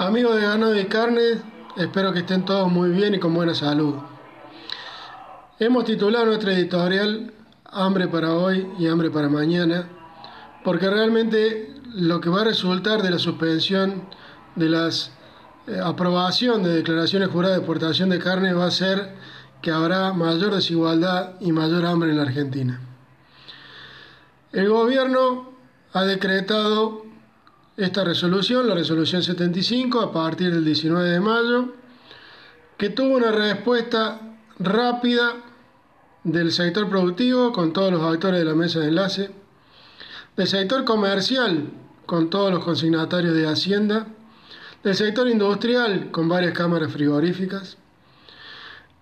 Amigos de Ganado y Carne, espero que estén todos muy bien y con buena salud. Hemos titulado nuestra editorial Hambre para hoy y hambre para mañana, porque realmente lo que va a resultar de la suspensión de la eh, aprobación de declaraciones juradas de exportación de carne va a ser que habrá mayor desigualdad y mayor hambre en la Argentina. El gobierno ha decretado esta resolución, la resolución 75, a partir del 19 de mayo, que tuvo una respuesta rápida del sector productivo con todos los actores de la mesa de enlace, del sector comercial con todos los consignatarios de Hacienda, del sector industrial con varias cámaras frigoríficas,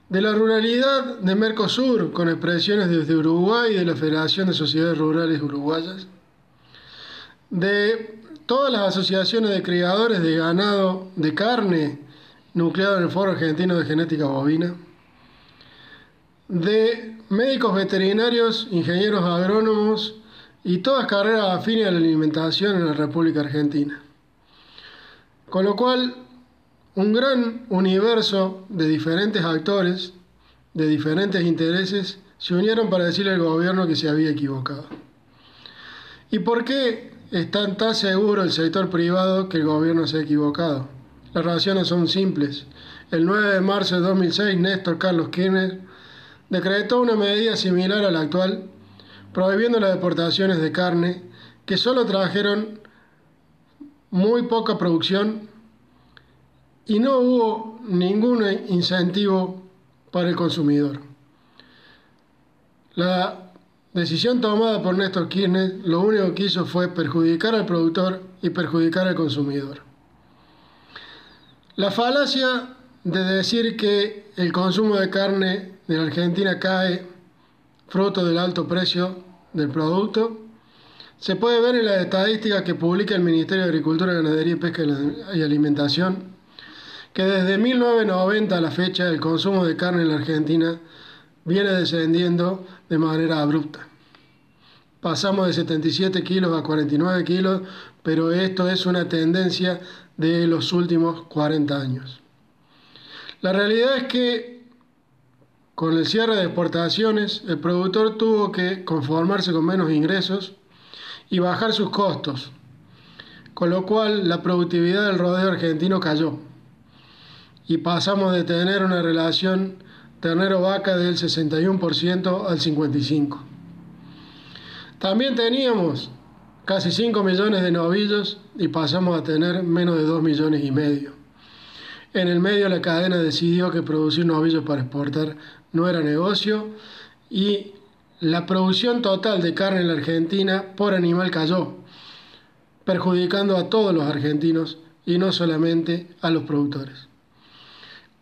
de la ruralidad de Mercosur con expresiones desde Uruguay y de la Federación de Sociedades Rurales Uruguayas, de todas las asociaciones de criadores de ganado de carne nucleado en el Foro Argentino de Genética Bovina, de médicos veterinarios, ingenieros agrónomos y todas carreras afines a la alimentación en la República Argentina. Con lo cual, un gran universo de diferentes actores, de diferentes intereses, se unieron para decirle al gobierno que se había equivocado. ¿Y por qué está tan seguro el sector privado que el gobierno se ha equivocado. Las razones son simples. El 9 de marzo de 2006, Néstor Carlos Kirchner decretó una medida similar a la actual, prohibiendo las deportaciones de carne que solo trajeron muy poca producción y no hubo ningún incentivo para el consumidor. La decisión tomada por Néstor Kirchner lo único que hizo fue perjudicar al productor y perjudicar al consumidor. La falacia de decir que el consumo de carne de la Argentina cae fruto del alto precio del producto se puede ver en las estadísticas que publica el Ministerio de Agricultura, Ganadería, Pesca y Alimentación, que desde 1990 a la fecha el consumo de carne en la Argentina viene descendiendo de manera abrupta. Pasamos de 77 kilos a 49 kilos, pero esto es una tendencia de los últimos 40 años. La realidad es que con el cierre de exportaciones, el productor tuvo que conformarse con menos ingresos y bajar sus costos, con lo cual la productividad del rodeo argentino cayó y pasamos de tener una relación ternero-vaca del 61% al 55%. También teníamos casi 5 millones de novillos y pasamos a tener menos de 2 millones y medio. En el medio la cadena decidió que producir novillos para exportar no era negocio y la producción total de carne en la Argentina por animal cayó, perjudicando a todos los argentinos y no solamente a los productores.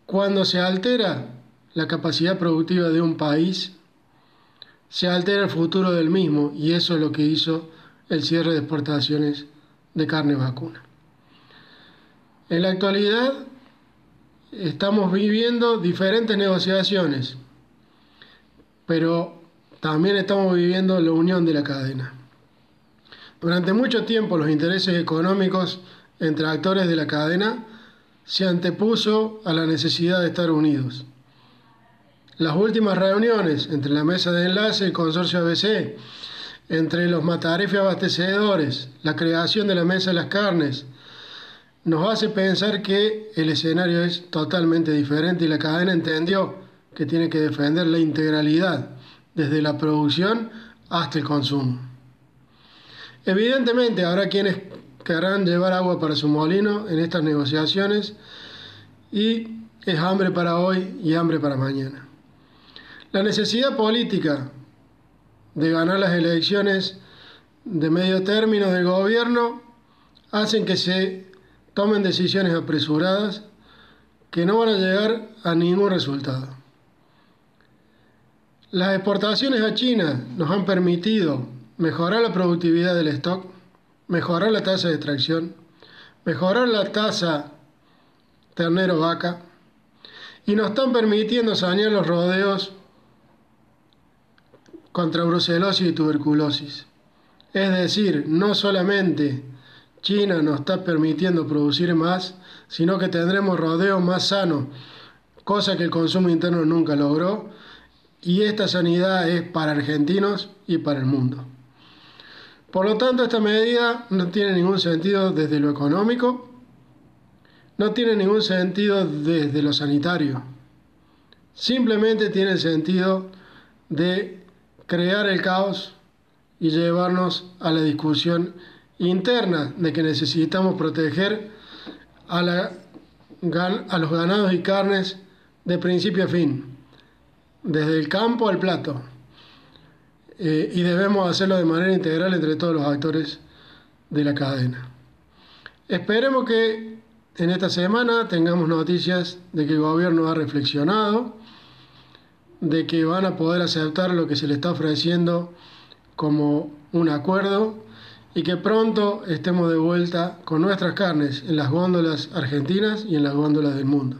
Cuando se altera la capacidad productiva de un país, se altera el futuro del mismo y eso es lo que hizo el cierre de exportaciones de carne vacuna. En la actualidad estamos viviendo diferentes negociaciones, pero también estamos viviendo la unión de la cadena. Durante mucho tiempo los intereses económicos entre actores de la cadena se antepuso a la necesidad de estar unidos. Las últimas reuniones entre la mesa de enlace y el consorcio ABC, entre los matarefes abastecedores, la creación de la mesa de las carnes, nos hace pensar que el escenario es totalmente diferente y la cadena entendió que tiene que defender la integralidad, desde la producción hasta el consumo. Evidentemente habrá quienes querrán llevar agua para su molino en estas negociaciones y es hambre para hoy y hambre para mañana. La necesidad política de ganar las elecciones de medio término del gobierno hacen que se tomen decisiones apresuradas que no van a llegar a ningún resultado. Las exportaciones a China nos han permitido mejorar la productividad del stock, mejorar la tasa de extracción, mejorar la tasa ternero-vaca y nos están permitiendo sanear los rodeos contra brucelosis y tuberculosis. Es decir, no solamente China nos está permitiendo producir más, sino que tendremos rodeos más sanos, cosa que el consumo interno nunca logró, y esta sanidad es para argentinos y para el mundo. Por lo tanto, esta medida no tiene ningún sentido desde lo económico, no tiene ningún sentido desde lo sanitario, simplemente tiene sentido de crear el caos y llevarnos a la discusión interna de que necesitamos proteger a, a los ganados y carnes de principio a fin, desde el campo al plato. Eh, y debemos hacerlo de manera integral entre todos los actores de la cadena. Esperemos que en esta semana tengamos noticias de que el gobierno ha reflexionado, de que van a poder aceptar lo que se le está ofreciendo como un acuerdo y que pronto estemos de vuelta con nuestras carnes en las góndolas argentinas y en las góndolas del mundo.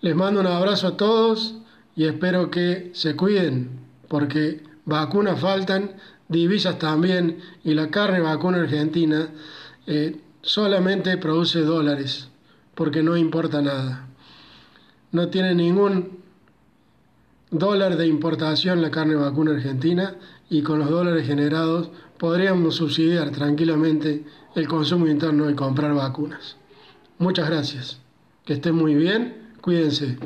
Les mando un abrazo a todos y espero que se cuiden porque vacunas faltan, divisas también y la carne vacuna argentina eh, solamente produce dólares porque no importa nada. No tiene ningún dólar de importación la carne vacuna argentina y con los dólares generados podríamos subsidiar tranquilamente el consumo interno y comprar vacunas. Muchas gracias. Que estén muy bien. Cuídense.